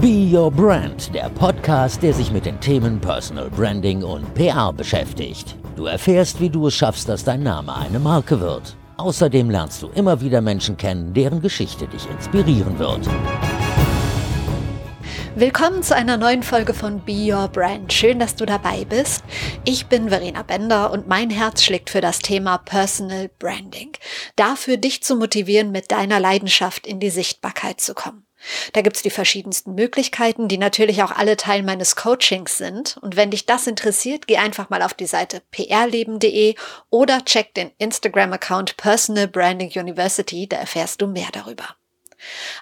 Be Your Brand, der Podcast, der sich mit den Themen Personal Branding und PR beschäftigt. Du erfährst, wie du es schaffst, dass dein Name eine Marke wird. Außerdem lernst du immer wieder Menschen kennen, deren Geschichte dich inspirieren wird. Willkommen zu einer neuen Folge von Be Your Brand. Schön, dass du dabei bist. Ich bin Verena Bender und mein Herz schlägt für das Thema Personal Branding. Dafür dich zu motivieren, mit deiner Leidenschaft in die Sichtbarkeit zu kommen. Da gibt's die verschiedensten Möglichkeiten, die natürlich auch alle Teil meines Coachings sind. Und wenn dich das interessiert, geh einfach mal auf die Seite prleben.de oder check den Instagram-Account Personal Branding University, da erfährst du mehr darüber.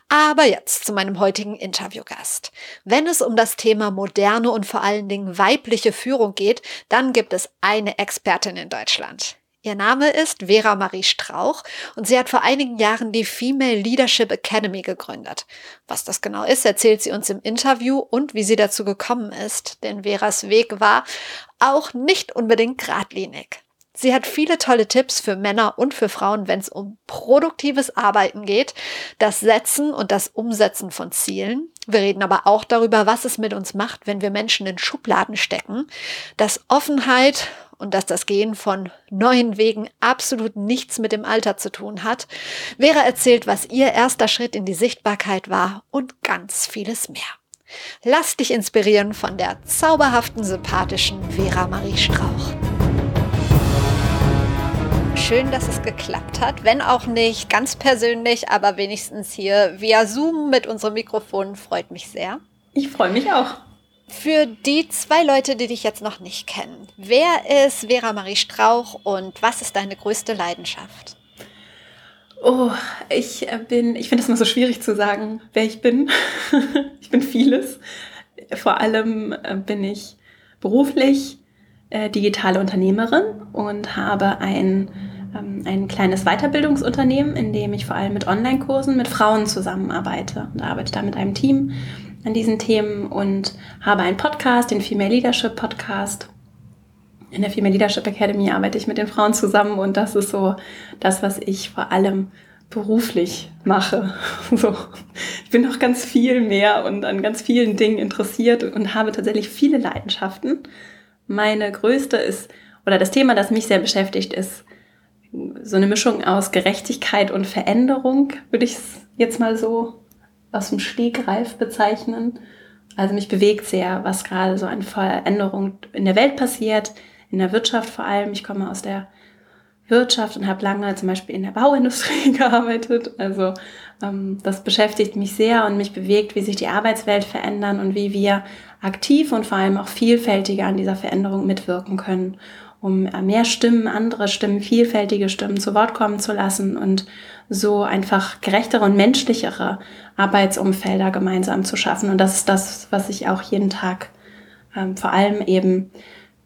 Aber jetzt zu meinem heutigen Interviewgast. Wenn es um das Thema moderne und vor allen Dingen weibliche Führung geht, dann gibt es eine Expertin in Deutschland. Ihr Name ist Vera Marie Strauch und sie hat vor einigen Jahren die Female Leadership Academy gegründet. Was das genau ist, erzählt sie uns im Interview und wie sie dazu gekommen ist, denn Veras Weg war auch nicht unbedingt geradlinig. Sie hat viele tolle Tipps für Männer und für Frauen, wenn es um produktives Arbeiten geht, das Setzen und das Umsetzen von Zielen. Wir reden aber auch darüber, was es mit uns macht, wenn wir Menschen in Schubladen stecken, dass Offenheit und dass das Gehen von neuen Wegen absolut nichts mit dem Alter zu tun hat. Vera erzählt, was ihr erster Schritt in die Sichtbarkeit war und ganz vieles mehr. Lass dich inspirieren von der zauberhaften, sympathischen Vera Marie Strauch. Schön, dass es geklappt hat, wenn auch nicht ganz persönlich, aber wenigstens hier via Zoom mit unserem Mikrofon freut mich sehr. Ich freue mich auch. Für die zwei Leute, die dich jetzt noch nicht kennen, wer ist Vera Marie Strauch und was ist deine größte Leidenschaft? Oh, ich bin, ich finde es immer so schwierig zu sagen, wer ich bin. ich bin vieles. Vor allem äh, bin ich beruflich äh, digitale Unternehmerin und habe ein, ähm, ein kleines Weiterbildungsunternehmen, in dem ich vor allem mit Online-Kursen mit Frauen zusammenarbeite und arbeite da mit einem Team an diesen Themen und habe einen Podcast, den Female Leadership Podcast. In der Female Leadership Academy arbeite ich mit den Frauen zusammen und das ist so das, was ich vor allem beruflich mache. So. Ich bin noch ganz viel mehr und an ganz vielen Dingen interessiert und habe tatsächlich viele Leidenschaften. Meine größte ist, oder das Thema, das mich sehr beschäftigt, ist so eine Mischung aus Gerechtigkeit und Veränderung, würde ich es jetzt mal so aus dem Stegreif bezeichnen. Also mich bewegt sehr, was gerade so an Veränderung in der Welt passiert, in der Wirtschaft vor allem. Ich komme aus der Wirtschaft und habe lange zum Beispiel in der Bauindustrie gearbeitet. Also ähm, das beschäftigt mich sehr und mich bewegt, wie sich die Arbeitswelt verändern und wie wir aktiv und vor allem auch vielfältiger an dieser Veränderung mitwirken können, um mehr Stimmen, andere Stimmen, vielfältige Stimmen zu Wort kommen zu lassen und so einfach gerechtere und menschlichere Arbeitsumfelder gemeinsam zu schaffen. Und das ist das, was ich auch jeden Tag ähm, vor allem eben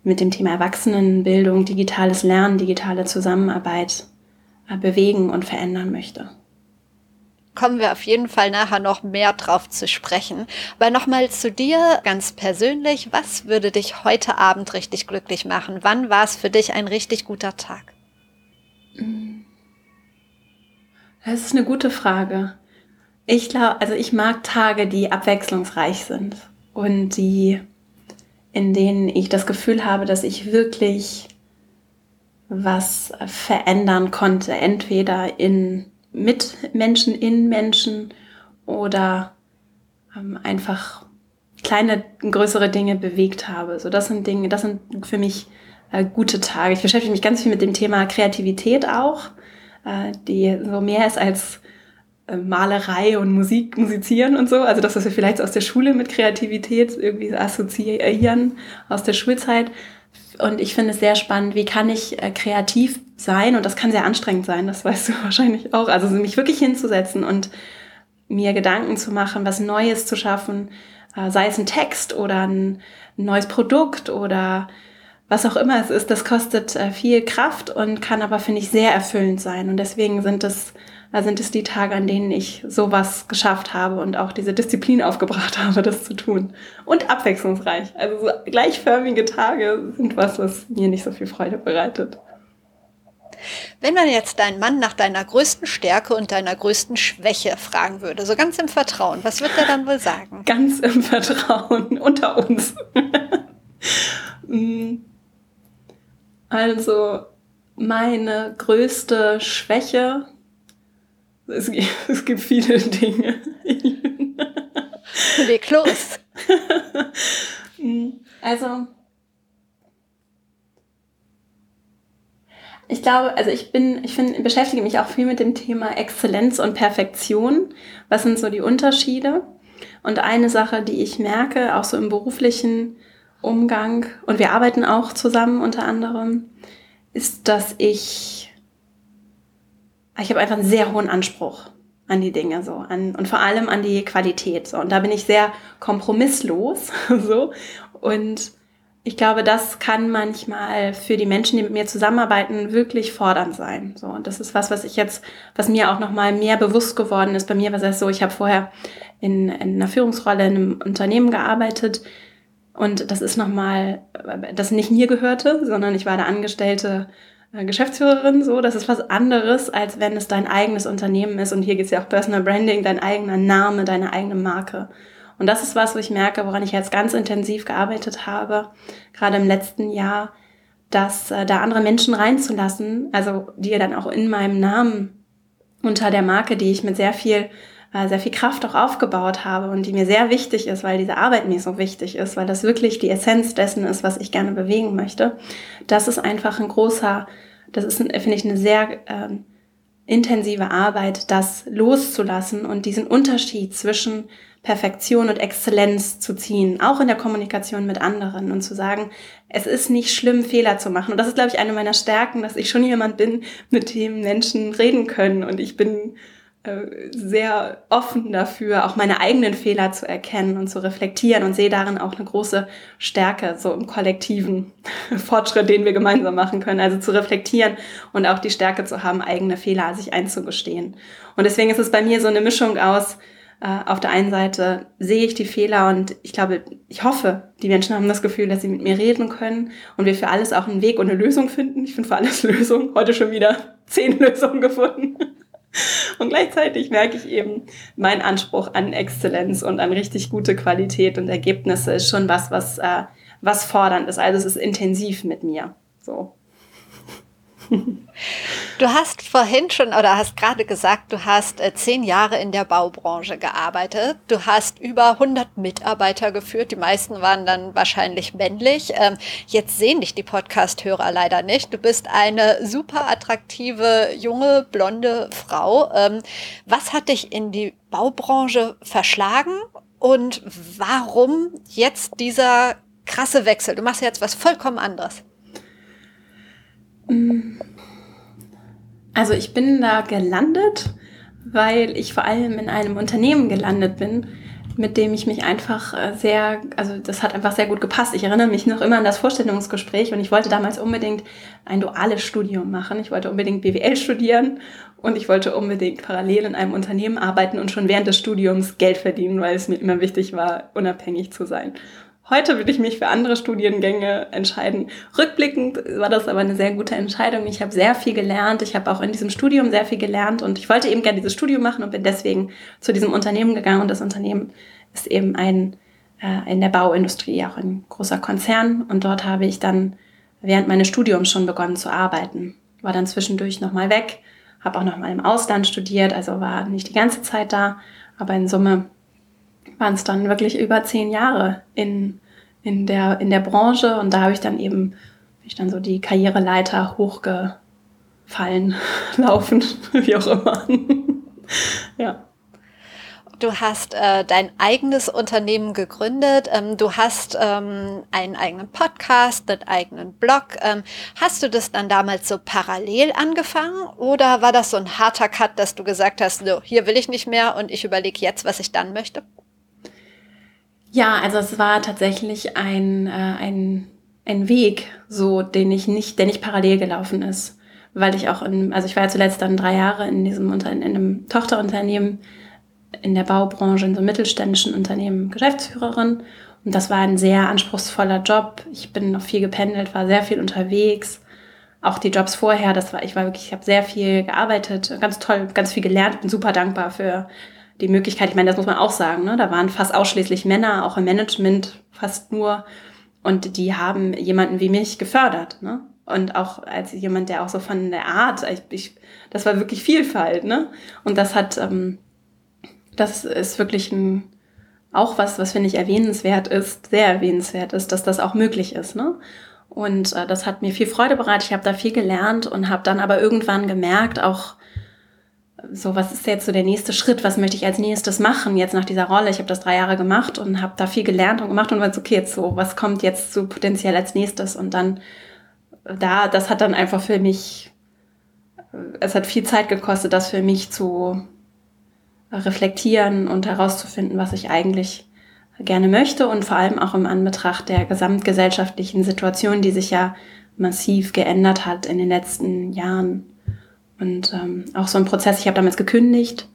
mit dem Thema Erwachsenenbildung, digitales Lernen, digitale Zusammenarbeit äh, bewegen und verändern möchte. Kommen wir auf jeden Fall nachher noch mehr drauf zu sprechen. Aber nochmal zu dir ganz persönlich. Was würde dich heute Abend richtig glücklich machen? Wann war es für dich ein richtig guter Tag? Das ist eine gute Frage. Ich glaube, also ich mag Tage, die abwechslungsreich sind und die, in denen ich das Gefühl habe, dass ich wirklich was verändern konnte, entweder in mit Menschen, in Menschen oder ähm, einfach kleine, größere Dinge bewegt habe. So, das sind Dinge, das sind für mich äh, gute Tage. Ich beschäftige mich ganz viel mit dem Thema Kreativität auch, die so mehr ist als äh, Malerei und Musik, musizieren und so. Also das, was wir vielleicht aus der Schule mit Kreativität irgendwie assoziieren, aus der Schulzeit. Und ich finde es sehr spannend, wie kann ich äh, kreativ sein? Und das kann sehr anstrengend sein, das weißt du wahrscheinlich auch. Also mich wirklich hinzusetzen und mir Gedanken zu machen, was Neues zu schaffen, äh, sei es ein Text oder ein neues Produkt oder was auch immer es ist, das kostet viel Kraft und kann aber, finde ich, sehr erfüllend sein. Und deswegen sind es da sind es die Tage, an denen ich sowas geschafft habe und auch diese Disziplin aufgebracht habe, das zu tun. Und abwechslungsreich. Also so gleichförmige Tage sind was, was mir nicht so viel Freude bereitet. Wenn man jetzt deinen Mann nach deiner größten Stärke und deiner größten Schwäche fragen würde, so ganz im Vertrauen, was wird er dann wohl sagen? Ganz im Vertrauen, unter uns. Mm. Also, meine größte Schwäche, es gibt, es gibt viele Dinge. Leg los. Also, Ich glaube, also ich bin, ich finde, beschäftige mich auch viel mit dem Thema Exzellenz und Perfektion. Was sind so die Unterschiede? Und eine Sache, die ich merke, auch so im beruflichen Umgang, und wir arbeiten auch zusammen unter anderem, ist, dass ich, ich habe einfach einen sehr hohen Anspruch an die Dinge so an und vor allem an die Qualität so und da bin ich sehr kompromisslos so und ich glaube, das kann manchmal für die Menschen, die mit mir zusammenarbeiten, wirklich fordernd sein. So, und das ist was, was ich jetzt, was mir auch noch mal mehr bewusst geworden ist. Bei mir war es so, ich habe vorher in, in einer Führungsrolle in einem Unternehmen gearbeitet und das ist noch mal, das nicht mir gehörte, sondern ich war da Angestellte äh, Geschäftsführerin. So, das ist was anderes, als wenn es dein eigenes Unternehmen ist. Und hier geht es ja auch Personal Branding, dein eigener Name, deine eigene Marke. Und das ist was, wo ich merke, woran ich jetzt ganz intensiv gearbeitet habe, gerade im letzten Jahr, dass äh, da andere Menschen reinzulassen, also die dann auch in meinem Namen unter der Marke, die ich mit sehr viel sehr viel Kraft auch aufgebaut habe und die mir sehr wichtig ist, weil diese Arbeit mir so wichtig ist, weil das wirklich die Essenz dessen ist, was ich gerne bewegen möchte. Das ist einfach ein großer, das ist, finde ich, eine sehr ähm, intensive Arbeit, das loszulassen und diesen Unterschied zwischen Perfektion und Exzellenz zu ziehen, auch in der Kommunikation mit anderen und zu sagen, es ist nicht schlimm, Fehler zu machen. Und das ist, glaube ich, eine meiner Stärken, dass ich schon jemand bin, mit dem Menschen reden können. Und ich bin äh, sehr offen dafür, auch meine eigenen Fehler zu erkennen und zu reflektieren und sehe darin auch eine große Stärke, so im kollektiven Fortschritt, den wir gemeinsam machen können. Also zu reflektieren und auch die Stärke zu haben, eigene Fehler sich einzugestehen. Und deswegen ist es bei mir so eine Mischung aus, äh, auf der einen Seite sehe ich die Fehler und ich glaube, ich hoffe, die Menschen haben das Gefühl, dass sie mit mir reden können und wir für alles auch einen Weg und eine Lösung finden. Ich finde für alles Lösung. Heute schon wieder zehn Lösungen gefunden. Und gleichzeitig merke ich eben, mein Anspruch an Exzellenz und an richtig gute Qualität und Ergebnisse ist schon was, was, äh, was fordernd ist. Also es ist intensiv mit mir. So. Du hast vorhin schon oder hast gerade gesagt, du hast äh, zehn Jahre in der Baubranche gearbeitet. Du hast über 100 Mitarbeiter geführt. Die meisten waren dann wahrscheinlich männlich. Ähm, jetzt sehen dich die Podcast-Hörer leider nicht. Du bist eine super attraktive, junge, blonde Frau. Ähm, was hat dich in die Baubranche verschlagen und warum jetzt dieser krasse Wechsel? Du machst jetzt was vollkommen anderes. Also ich bin da gelandet, weil ich vor allem in einem Unternehmen gelandet bin, mit dem ich mich einfach äh, sehr, also das hat einfach sehr gut gepasst. Ich erinnere mich noch immer an das Vorstellungsgespräch und ich wollte damals unbedingt ein duales Studium machen. Ich wollte unbedingt BWL studieren und ich wollte unbedingt parallel in einem Unternehmen arbeiten und schon während des Studiums Geld verdienen, weil es mir immer wichtig war, unabhängig zu sein. Heute würde ich mich für andere Studiengänge entscheiden. Rückblickend war das aber eine sehr gute Entscheidung. Ich habe sehr viel gelernt. Ich habe auch in diesem Studium sehr viel gelernt und ich wollte eben gerne dieses Studium machen und bin deswegen zu diesem Unternehmen gegangen. Und das Unternehmen ist eben ein äh, in der Bauindustrie auch ein großer Konzern. Und dort habe ich dann während meines Studiums schon begonnen zu arbeiten. War dann zwischendurch nochmal weg, habe auch nochmal im Ausland studiert, also war nicht die ganze Zeit da, aber in Summe waren es dann wirklich über zehn Jahre in in der, in der Branche und da habe ich dann eben, bin ich dann so die Karriereleiter hochgefallen, laufend, wie auch immer. ja. Du hast äh, dein eigenes Unternehmen gegründet. Ähm, du hast ähm, einen eigenen Podcast, einen eigenen Blog. Ähm, hast du das dann damals so parallel angefangen oder war das so ein harter Cut, dass du gesagt hast, so, hier will ich nicht mehr und ich überlege jetzt, was ich dann möchte? Ja, also es war tatsächlich ein, äh, ein, ein Weg, so den ich nicht, der nicht parallel gelaufen ist. Weil ich auch in, also ich war ja zuletzt dann drei Jahre in diesem Unter in einem Tochterunternehmen in der Baubranche, in so einem mittelständischen Unternehmen Geschäftsführerin. Und das war ein sehr anspruchsvoller Job. Ich bin noch viel gependelt, war sehr viel unterwegs, auch die Jobs vorher, das war, ich war wirklich, ich habe sehr viel gearbeitet, ganz toll, ganz viel gelernt, bin super dankbar für die Möglichkeit. Ich meine, das muss man auch sagen, ne? da waren fast ausschließlich Männer, auch im Management fast nur. Und die haben jemanden wie mich gefördert. Ne? Und auch als jemand, der auch so von der Art, ich, ich, das war wirklich Vielfalt. Ne? Und das hat, ähm, das ist wirklich ein, auch was, was finde ich erwähnenswert ist, sehr erwähnenswert ist, dass das auch möglich ist. Ne? Und äh, das hat mir viel Freude bereitet. Ich habe da viel gelernt und habe dann aber irgendwann gemerkt, auch so, was ist jetzt so der nächste Schritt? Was möchte ich als nächstes machen jetzt nach dieser Rolle? Ich habe das drei Jahre gemacht und habe da viel gelernt und gemacht und war so, okay, jetzt so, was kommt jetzt so potenziell als nächstes? Und dann da, das hat dann einfach für mich, es hat viel Zeit gekostet, das für mich zu reflektieren und herauszufinden, was ich eigentlich gerne möchte und vor allem auch im Anbetracht der gesamtgesellschaftlichen Situation, die sich ja massiv geändert hat in den letzten Jahren. Und ähm, auch so ein Prozess, ich habe damals gekündigt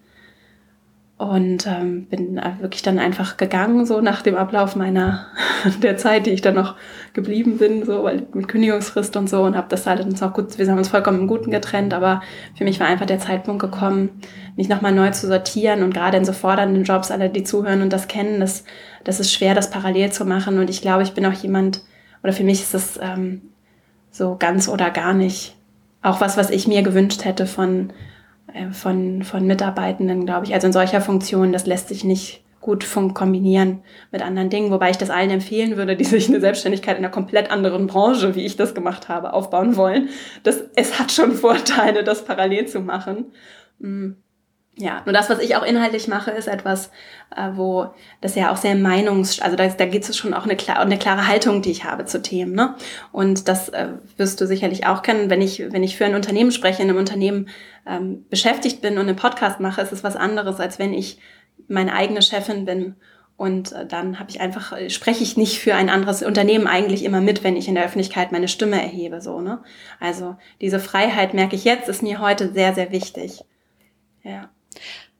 und ähm, bin wirklich dann einfach gegangen, so nach dem Ablauf meiner, der Zeit, die ich dann noch geblieben bin, so weil mit Kündigungsfrist und so und habe das halt uns auch gut, wir haben uns vollkommen im Guten getrennt, aber für mich war einfach der Zeitpunkt gekommen, mich nochmal neu zu sortieren und gerade in so fordernden Jobs, alle, die zuhören und das kennen, das, das ist schwer, das parallel zu machen und ich glaube, ich bin auch jemand, oder für mich ist das ähm, so ganz oder gar nicht auch was, was ich mir gewünscht hätte von äh, von, von Mitarbeitenden, glaube ich. Also in solcher Funktion, das lässt sich nicht gut kombinieren mit anderen Dingen, wobei ich das allen empfehlen würde, die sich eine Selbstständigkeit in einer komplett anderen Branche, wie ich das gemacht habe, aufbauen wollen. Das, es hat schon Vorteile, das parallel zu machen. Mm. Ja, nur das, was ich auch inhaltlich mache, ist etwas, äh, wo das ja auch sehr meinungs, also da, da geht es schon auch eine, klar, eine klare Haltung, die ich habe zu Themen. Ne? Und das äh, wirst du sicherlich auch kennen, wenn ich, wenn ich für ein Unternehmen spreche, in einem Unternehmen ähm, beschäftigt bin und einen Podcast mache, ist es was anderes, als wenn ich meine eigene Chefin bin. Und äh, dann habe ich einfach, äh, spreche ich nicht für ein anderes Unternehmen eigentlich immer mit, wenn ich in der Öffentlichkeit meine Stimme erhebe. So, ne? Also diese Freiheit, merke ich jetzt, ist mir heute sehr, sehr wichtig. Ja.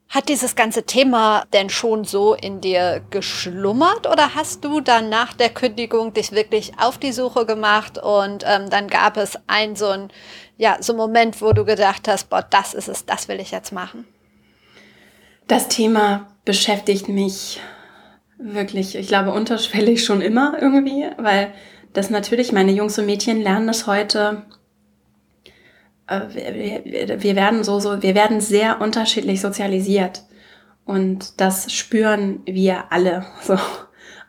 Hat dieses ganze Thema denn schon so in dir geschlummert oder hast du dann nach der Kündigung dich wirklich auf die Suche gemacht und ähm, dann gab es ein so ein ja so Moment, wo du gedacht hast, boah, das ist es, das will ich jetzt machen? Das Thema beschäftigt mich wirklich, ich glaube, unterschwellig schon immer irgendwie, weil das natürlich meine Jungs und Mädchen lernen das heute wir, wir werden so, so, wir werden sehr unterschiedlich sozialisiert. Und das spüren wir alle, so.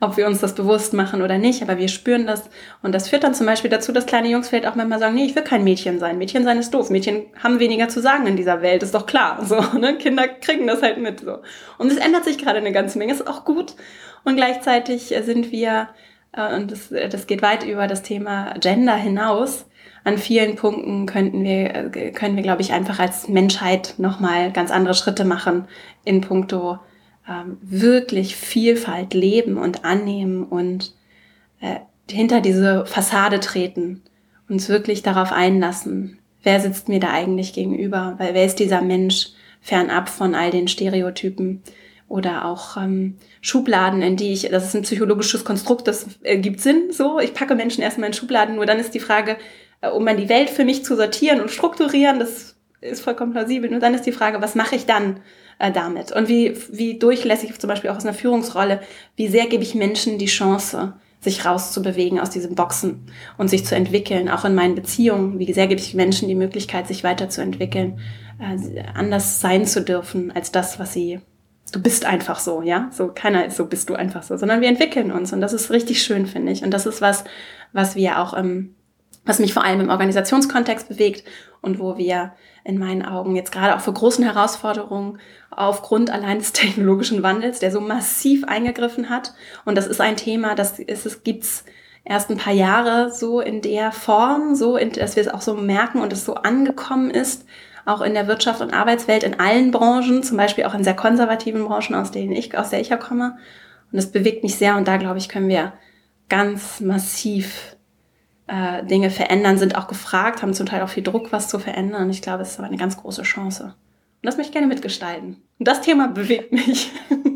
Ob wir uns das bewusst machen oder nicht, aber wir spüren das. Und das führt dann zum Beispiel dazu, dass kleine Jungs vielleicht auch manchmal sagen, nee, ich will kein Mädchen sein. Mädchen sein ist doof. Mädchen haben weniger zu sagen in dieser Welt, ist doch klar. So, ne? Kinder kriegen das halt mit. So. Und es ändert sich gerade eine ganze Menge, ist auch gut. Und gleichzeitig sind wir, äh, und das, das geht weit über das Thema Gender hinaus, an vielen Punkten könnten wir, äh, können wir, glaube ich, einfach als Menschheit nochmal ganz andere Schritte machen in puncto ähm, wirklich Vielfalt leben und annehmen und äh, hinter diese Fassade treten, uns wirklich darauf einlassen, wer sitzt mir da eigentlich gegenüber, weil wer ist dieser Mensch fernab von all den Stereotypen oder auch ähm, Schubladen, in die ich, das ist ein psychologisches Konstrukt, das äh, gibt Sinn, so, ich packe Menschen erstmal in Schubladen, nur dann ist die Frage, um mal die Welt für mich zu sortieren und strukturieren, das ist vollkommen plausibel. Und dann ist die Frage, was mache ich dann äh, damit? Und wie, wie durchlässig, zum Beispiel auch aus einer Führungsrolle, wie sehr gebe ich Menschen die Chance, sich rauszubewegen aus diesen Boxen und sich zu entwickeln, auch in meinen Beziehungen. Wie sehr gebe ich Menschen die Möglichkeit, sich weiterzuentwickeln, äh, anders sein zu dürfen als das, was sie du bist einfach so, ja? So keiner ist so, bist du einfach so, sondern wir entwickeln uns und das ist richtig schön, finde ich. Und das ist was, was wir auch im was mich vor allem im Organisationskontext bewegt und wo wir in meinen Augen jetzt gerade auch für großen Herausforderungen aufgrund allein des technologischen Wandels, der so massiv eingegriffen hat. Und das ist ein Thema, das ist, es gibt's erst ein paar Jahre so in der Form, so, in, dass wir es auch so merken und es so angekommen ist, auch in der Wirtschaft und Arbeitswelt, in allen Branchen, zum Beispiel auch in sehr konservativen Branchen, aus denen ich, aus der ich ja komme. Und das bewegt mich sehr und da, glaube ich, können wir ganz massiv äh, Dinge verändern, sind auch gefragt, haben zum Teil auch viel Druck, was zu verändern. Ich glaube, es ist aber eine ganz große Chance. Und das möchte ich gerne mitgestalten. Und das Thema bewegt mich.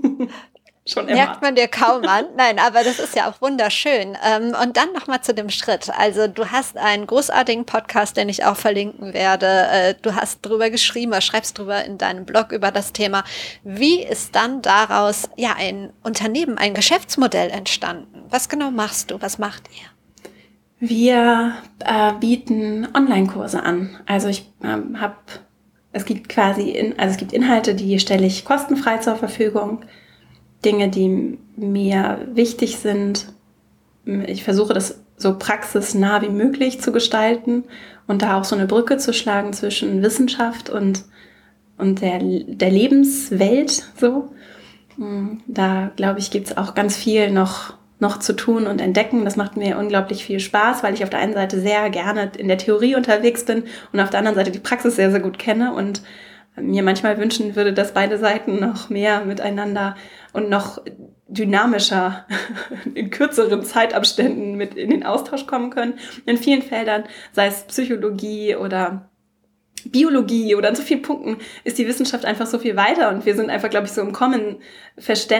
Schon immer. Merkt man dir kaum an. Nein, aber das ist ja auch wunderschön. Ähm, und dann nochmal zu dem Schritt. Also du hast einen großartigen Podcast, den ich auch verlinken werde. Äh, du hast drüber geschrieben, schreibst drüber in deinem Blog über das Thema. Wie ist dann daraus ja ein Unternehmen, ein Geschäftsmodell entstanden? Was genau machst du? Was macht ihr? Wir äh, bieten Online-Kurse an. Also ich ähm, habe, es gibt quasi, in, also es gibt Inhalte, die stelle ich kostenfrei zur Verfügung. Dinge, die mir wichtig sind. Ich versuche das so praxisnah wie möglich zu gestalten und da auch so eine Brücke zu schlagen zwischen Wissenschaft und, und der, der Lebenswelt so. Da glaube ich, gibt es auch ganz viel noch, noch zu tun und entdecken. Das macht mir unglaublich viel Spaß, weil ich auf der einen Seite sehr gerne in der Theorie unterwegs bin und auf der anderen Seite die Praxis sehr, sehr gut kenne und mir manchmal wünschen würde, dass beide Seiten noch mehr miteinander und noch dynamischer in kürzeren Zeitabständen mit in den Austausch kommen können. In vielen Feldern, sei es Psychologie oder Biologie oder an so vielen Punkten ist die Wissenschaft einfach so viel weiter und wir sind einfach, glaube ich, so im Common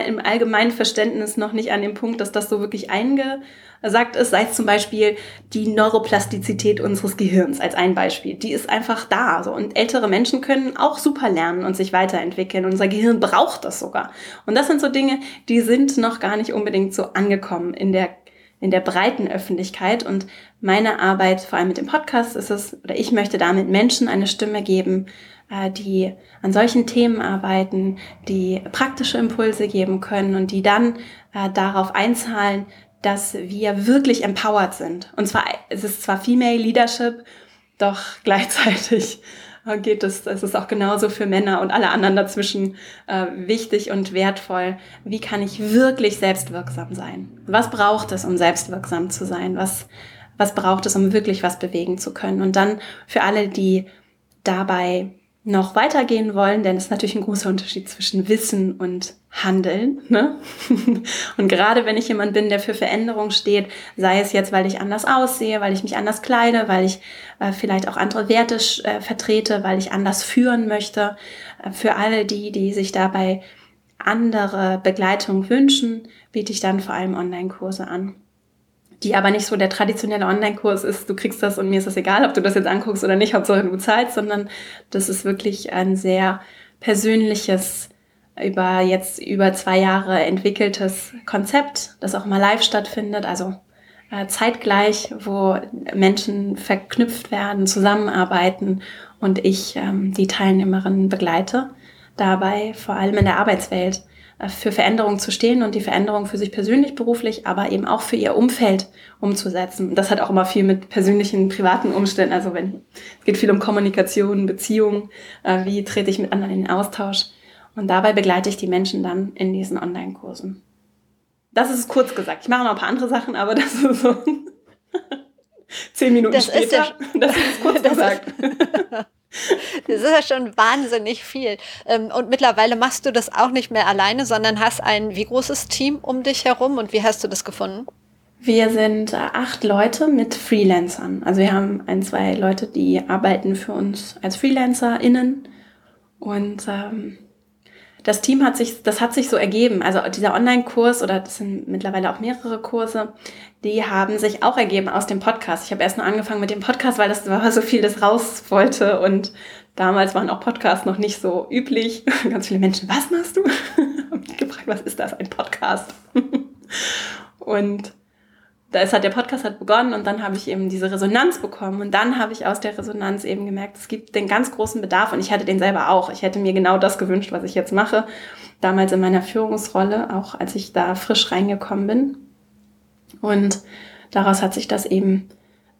im allgemeinen Verständnis noch nicht an dem Punkt, dass das so wirklich eingesagt ist, sei es zum Beispiel die Neuroplastizität unseres Gehirns als ein Beispiel. Die ist einfach da. So. Und ältere Menschen können auch super lernen und sich weiterentwickeln. Unser Gehirn braucht das sogar. Und das sind so Dinge, die sind noch gar nicht unbedingt so angekommen in der in der breiten Öffentlichkeit. Und meine Arbeit, vor allem mit dem Podcast, ist es, oder ich möchte damit Menschen eine Stimme geben, äh, die an solchen Themen arbeiten, die praktische Impulse geben können und die dann äh, darauf einzahlen, dass wir wirklich empowered sind. Und zwar, es ist zwar Female Leadership, doch gleichzeitig geht es, es ist auch genauso für Männer und alle anderen dazwischen äh, wichtig und wertvoll. Wie kann ich wirklich selbstwirksam sein? Was braucht es, um selbstwirksam zu sein? Was, was braucht es, um wirklich was bewegen zu können? Und dann für alle, die dabei noch weitergehen wollen, denn es ist natürlich ein großer Unterschied zwischen Wissen und Handeln. Ne? und gerade wenn ich jemand bin, der für Veränderung steht, sei es jetzt, weil ich anders aussehe, weil ich mich anders kleide, weil ich äh, vielleicht auch andere Werte äh, vertrete, weil ich anders führen möchte, äh, für alle die, die sich dabei andere Begleitung wünschen, biete ich dann vor allem Online-Kurse an die aber nicht so der traditionelle Online-Kurs ist, du kriegst das und mir ist es egal, ob du das jetzt anguckst oder nicht, Hauptsache du zahlst, sondern das ist wirklich ein sehr persönliches, über jetzt über zwei Jahre entwickeltes Konzept, das auch mal live stattfindet, also äh, zeitgleich, wo Menschen verknüpft werden, zusammenarbeiten und ich ähm, die Teilnehmerinnen begleite, dabei vor allem in der Arbeitswelt äh, für Veränderungen zu stehen und die Veränderung für sich persönlich, beruflich, aber eben auch für ihr Umfeld umzusetzen. das hat auch immer viel mit persönlichen, privaten Umständen. Also wenn es geht viel um Kommunikation, Beziehungen, äh, wie trete ich mit anderen in Austausch. Und dabei begleite ich die Menschen dann in diesen Online-Kursen. Das ist kurz gesagt. Ich mache noch ein paar andere Sachen, aber das ist so zehn Minuten das später. Ist ja, das ist kurz gesagt. Das ist ja schon wahnsinnig viel. Ähm, und mittlerweile machst du das auch nicht mehr alleine, sondern hast ein wie großes Team um dich herum und wie hast du das gefunden? Wir sind äh, acht Leute mit Freelancern. Also wir haben ein, zwei Leute, die arbeiten für uns als FreelancerInnen. Und ähm, das Team hat sich, das hat sich so ergeben. Also dieser Online-Kurs oder das sind mittlerweile auch mehrere Kurse, die haben sich auch ergeben aus dem Podcast. Ich habe erst nur angefangen mit dem Podcast, weil das war so viel, das raus wollte und damals waren auch Podcasts noch nicht so üblich. Ganz viele Menschen, was machst du? habe mich gefragt, was ist das, ein Podcast? und ist halt der Podcast hat begonnen und dann habe ich eben diese Resonanz bekommen und dann habe ich aus der Resonanz eben gemerkt, es gibt den ganz großen Bedarf und ich hatte den selber auch. Ich hätte mir genau das gewünscht, was ich jetzt mache. Damals in meiner Führungsrolle, auch als ich da frisch reingekommen bin. Und daraus hat sich das eben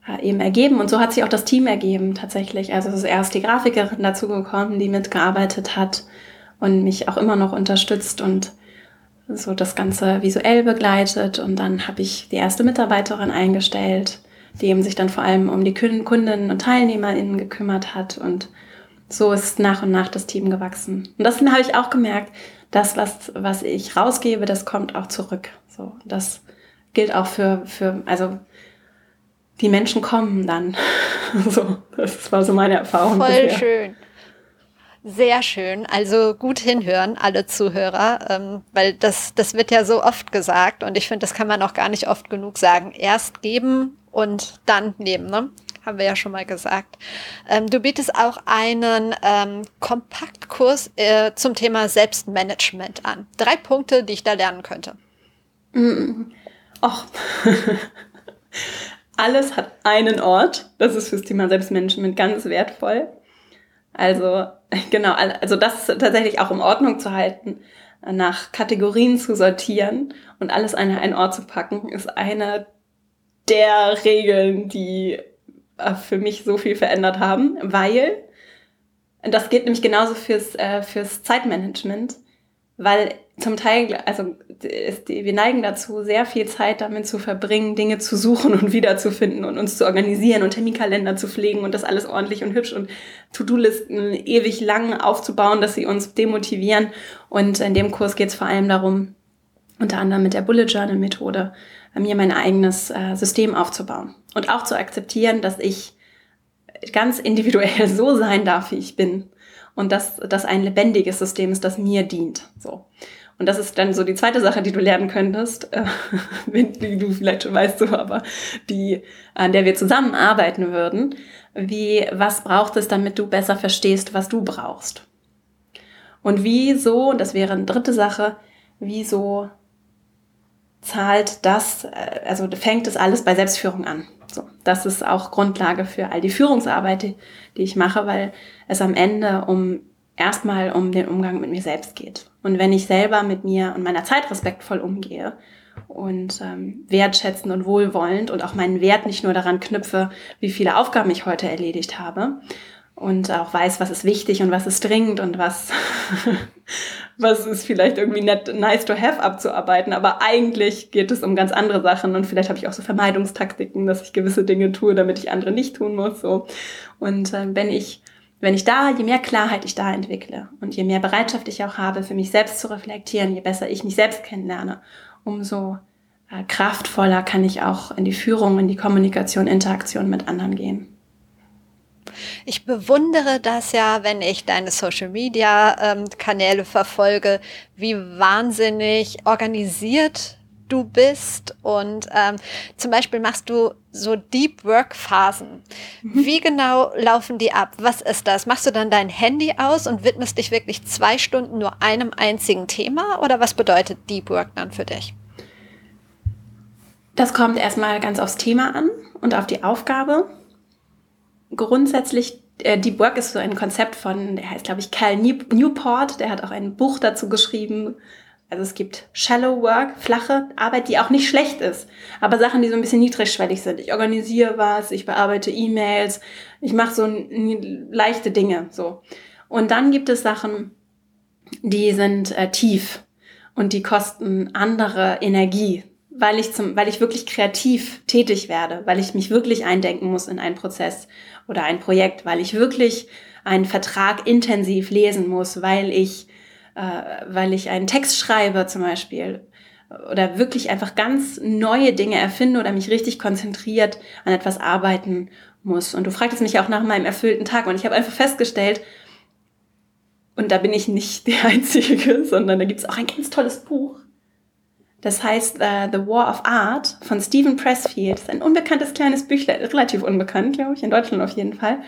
äh, eben ergeben und so hat sich auch das Team ergeben tatsächlich. Also es ist erst die Grafikerin dazu gekommen, die mitgearbeitet hat und mich auch immer noch unterstützt und so das Ganze visuell begleitet und dann habe ich die erste Mitarbeiterin eingestellt, die eben sich dann vor allem um die Kundinnen und TeilnehmerInnen gekümmert hat und so ist nach und nach das Team gewachsen. Und das habe ich auch gemerkt, das, was, was ich rausgebe, das kommt auch zurück. So, das gilt auch für, für, also die Menschen kommen dann. so, das war so meine Erfahrung. Voll bisher. schön. Sehr schön. Also gut hinhören, alle Zuhörer, ähm, weil das, das wird ja so oft gesagt und ich finde, das kann man auch gar nicht oft genug sagen. Erst geben und dann nehmen, ne? Haben wir ja schon mal gesagt. Ähm, du bietest auch einen ähm, Kompaktkurs äh, zum Thema Selbstmanagement an. Drei Punkte, die ich da lernen könnte. Mm. Och. Alles hat einen Ort. Das ist fürs Thema Selbstmanagement ganz wertvoll. Also, genau, also das tatsächlich auch in Ordnung zu halten, nach Kategorien zu sortieren und alles an einen Ort zu packen, ist eine der Regeln, die äh, für mich so viel verändert haben, weil das geht nämlich genauso fürs, äh, fürs Zeitmanagement, weil zum Teil, also wir neigen dazu, sehr viel Zeit damit zu verbringen, Dinge zu suchen und wiederzufinden und uns zu organisieren und Terminkalender zu pflegen und das alles ordentlich und hübsch und To-Do-Listen ewig lang aufzubauen, dass sie uns demotivieren. Und in dem Kurs geht es vor allem darum, unter anderem mit der Bullet Journal Methode, mir mein eigenes äh, System aufzubauen und auch zu akzeptieren, dass ich ganz individuell so sein darf, wie ich bin und dass das ein lebendiges System ist, das mir dient. So. Und das ist dann so die zweite Sache, die du lernen könntest, äh, die du vielleicht schon weißt, so, aber die, an der wir zusammenarbeiten würden. Wie, was braucht es, damit du besser verstehst, was du brauchst? Und wieso, und das wäre eine dritte Sache, wieso zahlt das, äh, also fängt es alles bei Selbstführung an? So, das ist auch Grundlage für all die Führungsarbeit, die, die ich mache, weil es am Ende um erstmal um den Umgang mit mir selbst geht. Und wenn ich selber mit mir und meiner Zeit respektvoll umgehe und ähm, wertschätzend und wohlwollend und auch meinen Wert nicht nur daran knüpfe, wie viele Aufgaben ich heute erledigt habe und auch weiß, was ist wichtig und was ist dringend und was, was ist vielleicht irgendwie nett, nice to have abzuarbeiten, aber eigentlich geht es um ganz andere Sachen und vielleicht habe ich auch so Vermeidungstaktiken, dass ich gewisse Dinge tue, damit ich andere nicht tun muss, so. Und äh, wenn ich wenn ich da, je mehr Klarheit ich da entwickle und je mehr Bereitschaft ich auch habe, für mich selbst zu reflektieren, je besser ich mich selbst kennenlerne, umso äh, kraftvoller kann ich auch in die Führung, in die Kommunikation, Interaktion mit anderen gehen. Ich bewundere das ja, wenn ich deine Social Media ähm, Kanäle verfolge, wie wahnsinnig organisiert du bist und ähm, zum Beispiel machst du so Deep Work Phasen. Mhm. Wie genau laufen die ab? Was ist das? Machst du dann dein Handy aus und widmest dich wirklich zwei Stunden nur einem einzigen Thema oder was bedeutet Deep Work dann für dich? Das kommt erstmal ganz aufs Thema an und auf die Aufgabe. Grundsätzlich äh, Deep Work ist so ein Konzept von, der heißt, glaube ich, Cal Newport, der hat auch ein Buch dazu geschrieben, also es gibt Shallow Work, flache Arbeit, die auch nicht schlecht ist, aber Sachen, die so ein bisschen niedrigschwellig sind. Ich organisiere was, ich bearbeite E-Mails, ich mache so leichte Dinge so. Und dann gibt es Sachen, die sind äh, tief und die kosten andere Energie, weil ich zum, weil ich wirklich kreativ tätig werde, weil ich mich wirklich eindenken muss in einen Prozess oder ein Projekt, weil ich wirklich einen Vertrag intensiv lesen muss, weil ich äh, weil ich einen Text schreibe zum Beispiel oder wirklich einfach ganz neue Dinge erfinde oder mich richtig konzentriert an etwas arbeiten muss. Und du fragtest mich auch nach meinem erfüllten Tag und ich habe einfach festgestellt, und da bin ich nicht die Einzige, sondern da gibt es auch ein ganz tolles Buch. Das heißt uh, The War of Art von Stephen Pressfield. Das ist ein unbekanntes kleines Büchlein, relativ unbekannt, glaube ich, in Deutschland auf jeden Fall.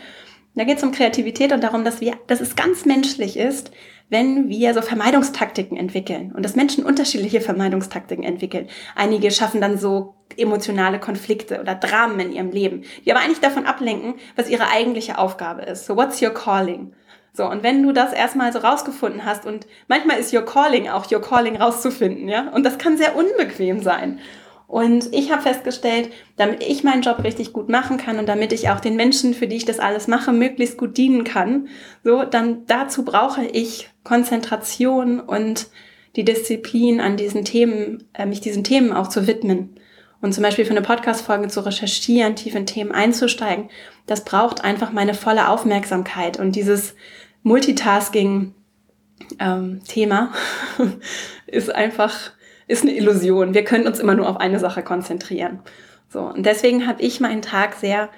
Da geht es um Kreativität und darum, dass wir, dass es ganz menschlich ist, wenn wir so Vermeidungstaktiken entwickeln und dass Menschen unterschiedliche Vermeidungstaktiken entwickeln. Einige schaffen dann so emotionale Konflikte oder Dramen in ihrem Leben, die aber eigentlich davon ablenken, was ihre eigentliche Aufgabe ist. So, what's your calling? So, und wenn du das erstmal so rausgefunden hast und manchmal ist your calling auch your calling rauszufinden, ja? Und das kann sehr unbequem sein. Und ich habe festgestellt, damit ich meinen Job richtig gut machen kann und damit ich auch den Menschen, für die ich das alles mache, möglichst gut dienen kann, so, dann dazu brauche ich Konzentration und die Disziplin an diesen Themen, äh, mich diesen Themen auch zu widmen. Und zum Beispiel für eine Podcast-Folge zu recherchieren, tief in Themen einzusteigen, das braucht einfach meine volle Aufmerksamkeit. Und dieses Multitasking-Thema ähm, ist einfach ist eine Illusion. Wir können uns immer nur auf eine Sache konzentrieren. So, und deswegen habe ich meinen Tag sehr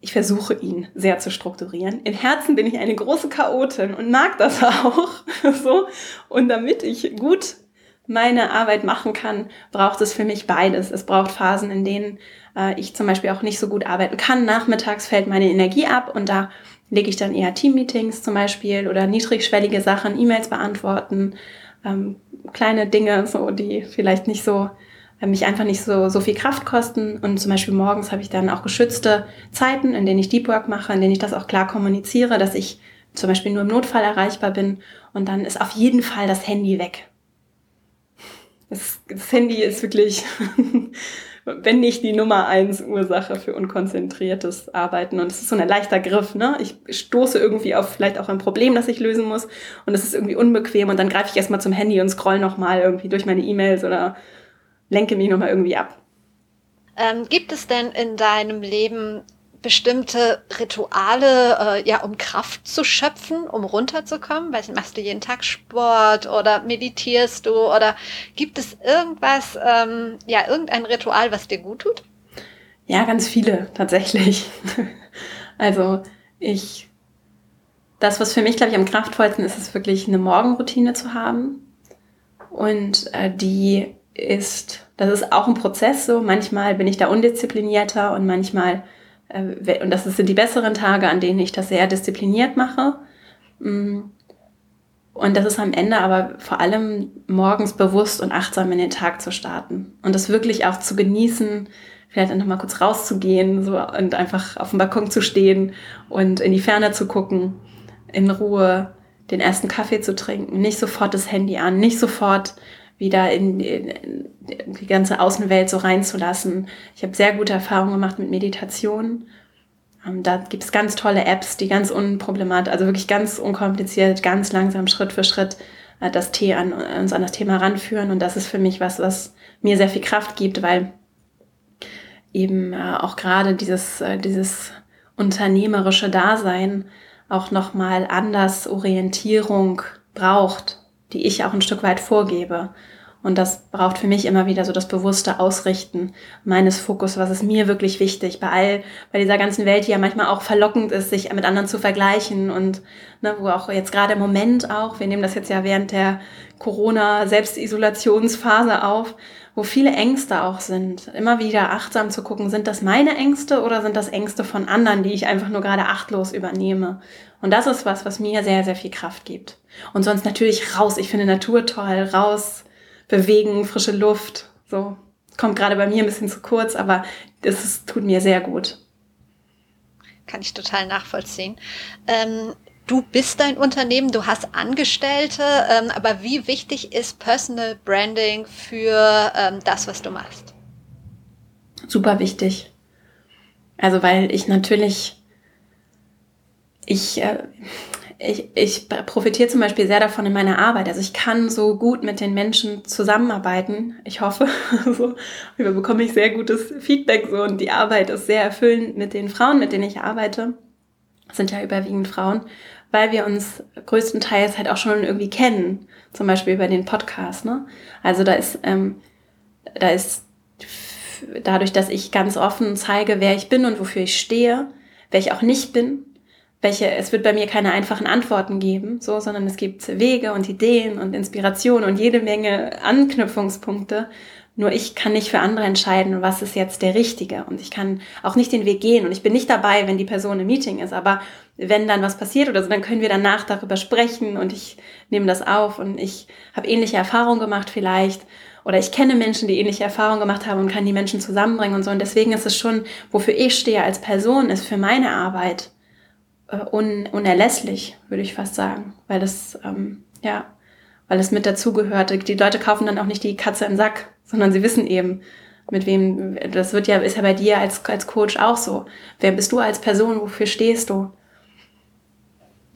ich versuche ihn sehr zu strukturieren. Im Herzen bin ich eine große Chaotin und mag das auch so. Und damit ich gut meine Arbeit machen kann, braucht es für mich beides. Es braucht Phasen, in denen äh, ich zum Beispiel auch nicht so gut arbeiten kann. Nachmittags fällt meine Energie ab und da lege ich dann eher Teammeetings zum Beispiel oder niedrigschwellige Sachen, E-Mails beantworten, ähm, kleine Dinge, so die vielleicht nicht so äh, mich einfach nicht so, so viel Kraft kosten. Und zum Beispiel morgens habe ich dann auch geschützte Zeiten, in denen ich Deep Work mache, in denen ich das auch klar kommuniziere, dass ich zum Beispiel nur im Notfall erreichbar bin. Und dann ist auf jeden Fall das Handy weg. Das, das Handy ist wirklich, wenn nicht die Nummer eins Ursache für unkonzentriertes Arbeiten. Und es ist so ein leichter Griff. Ne? Ich stoße irgendwie auf vielleicht auch ein Problem, das ich lösen muss. Und es ist irgendwie unbequem. Und dann greife ich erstmal zum Handy und scroll nochmal irgendwie durch meine E-Mails oder lenke mich nochmal irgendwie ab. Ähm, gibt es denn in deinem Leben bestimmte Rituale, äh, ja, um Kraft zu schöpfen, um runterzukommen? Weiß nicht, machst du jeden Tag Sport oder meditierst du oder gibt es irgendwas, ähm, ja, irgendein Ritual, was dir gut tut? Ja, ganz viele tatsächlich. also ich, das, was für mich, glaube ich, am kraftvollsten ist, ist wirklich eine Morgenroutine zu haben und äh, die ist, das ist auch ein Prozess so. Manchmal bin ich da undisziplinierter und manchmal, und das sind die besseren Tage, an denen ich das sehr diszipliniert mache. Mm. Und das ist am Ende aber vor allem morgens bewusst und achtsam in den Tag zu starten und das wirklich auch zu genießen, vielleicht noch mal kurz rauszugehen so, und einfach auf dem Balkon zu stehen und in die Ferne zu gucken, in Ruhe den ersten Kaffee zu trinken, nicht sofort das Handy an, nicht sofort wieder in, in, die ganze Außenwelt so reinzulassen. Ich habe sehr gute Erfahrungen gemacht mit Meditation. Ähm, da gibt es ganz tolle Apps, die ganz unproblematisch, also wirklich ganz unkompliziert, ganz langsam, Schritt für Schritt äh, das Tee an uns an das Thema ranführen. Und das ist für mich was, was mir sehr viel Kraft gibt, weil eben äh, auch gerade dieses, äh, dieses unternehmerische Dasein auch nochmal anders Orientierung braucht die ich auch ein Stück weit vorgebe. Und das braucht für mich immer wieder so das bewusste Ausrichten meines Fokus, was ist mir wirklich wichtig, bei all, bei dieser ganzen Welt, die ja manchmal auch verlockend ist, sich mit anderen zu vergleichen und ne, wo auch jetzt gerade im Moment auch, wir nehmen das jetzt ja während der Corona-Selbstisolationsphase auf, wo viele Ängste auch sind, immer wieder achtsam zu gucken, sind das meine Ängste oder sind das Ängste von anderen, die ich einfach nur gerade achtlos übernehme? Und das ist was, was mir sehr, sehr viel Kraft gibt. Und sonst natürlich raus. Ich finde Natur toll. Raus, bewegen, frische Luft. So. Kommt gerade bei mir ein bisschen zu kurz, aber ist, tut mir sehr gut. Kann ich total nachvollziehen. Ähm, du bist dein Unternehmen, du hast Angestellte, ähm, aber wie wichtig ist Personal Branding für ähm, das, was du machst? Super wichtig. Also weil ich natürlich, ich, äh, ich, ich profitiere zum Beispiel sehr davon in meiner Arbeit. Also ich kann so gut mit den Menschen zusammenarbeiten. Ich hoffe, so, über bekomme ich sehr gutes Feedback so und die Arbeit ist sehr erfüllend mit den Frauen, mit denen ich arbeite. Das sind ja überwiegend Frauen, weil wir uns größtenteils halt auch schon irgendwie kennen. Zum Beispiel über den Podcast. Ne? Also da ist, ähm, da ist dadurch, dass ich ganz offen zeige, wer ich bin und wofür ich stehe, wer ich auch nicht bin, welche, es wird bei mir keine einfachen Antworten geben, so, sondern es gibt Wege und Ideen und Inspiration und jede Menge Anknüpfungspunkte. Nur ich kann nicht für andere entscheiden, was ist jetzt der richtige. Und ich kann auch nicht den Weg gehen. Und ich bin nicht dabei, wenn die Person im Meeting ist. Aber wenn dann was passiert oder so, dann können wir danach darüber sprechen und ich nehme das auf und ich habe ähnliche Erfahrungen gemacht vielleicht. Oder ich kenne Menschen, die ähnliche Erfahrungen gemacht haben und kann die Menschen zusammenbringen und so. Und deswegen ist es schon, wofür ich stehe als Person, ist für meine Arbeit äh, un, unerlässlich, würde ich fast sagen, weil das, ähm, ja, weil es mit dazugehört. Die Leute kaufen dann auch nicht die Katze im Sack, sondern sie wissen eben, mit wem, das wird ja, ist ja bei dir als, als Coach auch so. Wer bist du als Person? Wofür stehst du?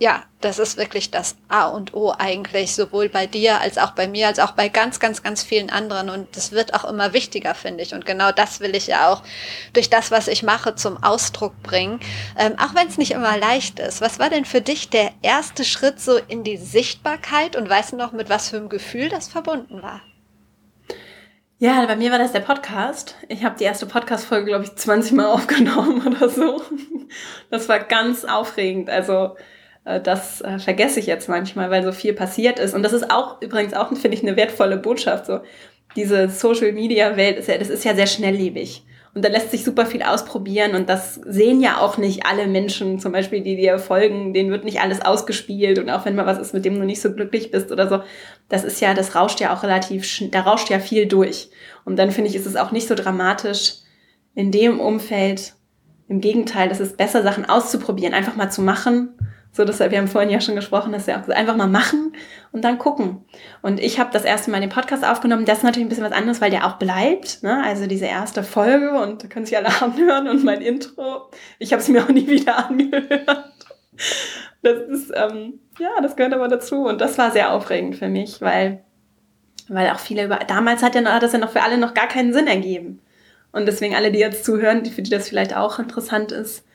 Ja, das ist wirklich das A und O eigentlich, sowohl bei dir als auch bei mir, als auch bei ganz, ganz, ganz vielen anderen. Und das wird auch immer wichtiger, finde ich. Und genau das will ich ja auch durch das, was ich mache, zum Ausdruck bringen. Ähm, auch wenn es nicht immer leicht ist. Was war denn für dich der erste Schritt so in die Sichtbarkeit und weißt du noch, mit was für einem Gefühl das verbunden war? Ja, bei mir war das der Podcast. Ich habe die erste Podcast-Folge, glaube ich, 20 Mal aufgenommen oder so. Das war ganz aufregend. Also das äh, vergesse ich jetzt manchmal, weil so viel passiert ist. Und das ist auch übrigens auch, finde ich, eine wertvolle Botschaft. So diese Social-Media-Welt, ist ja, das ist ja sehr schnelllebig. Und da lässt sich super viel ausprobieren und das sehen ja auch nicht alle Menschen, zum Beispiel, die dir folgen, denen wird nicht alles ausgespielt und auch wenn mal was ist, mit dem du nicht so glücklich bist oder so, das ist ja, das rauscht ja auch relativ, da rauscht ja viel durch. Und dann finde ich, ist es auch nicht so dramatisch in dem Umfeld. Im Gegenteil, das ist besser, Sachen auszuprobieren, einfach mal zu machen so, deshalb, wir haben vorhin ja schon gesprochen, dass wir auch einfach mal machen und dann gucken. Und ich habe das erste Mal den Podcast aufgenommen. Das ist natürlich ein bisschen was anderes, weil der auch bleibt. Ne? Also diese erste Folge und da können sich alle anhören und mein Intro. Ich habe es mir auch nie wieder angehört. Das ist, ähm, ja, das gehört aber dazu. Und das war sehr aufregend für mich, weil, weil auch viele über, damals hat, ja, hat das ja noch für alle noch gar keinen Sinn ergeben. Und deswegen alle, die jetzt zuhören, für die das vielleicht auch interessant ist,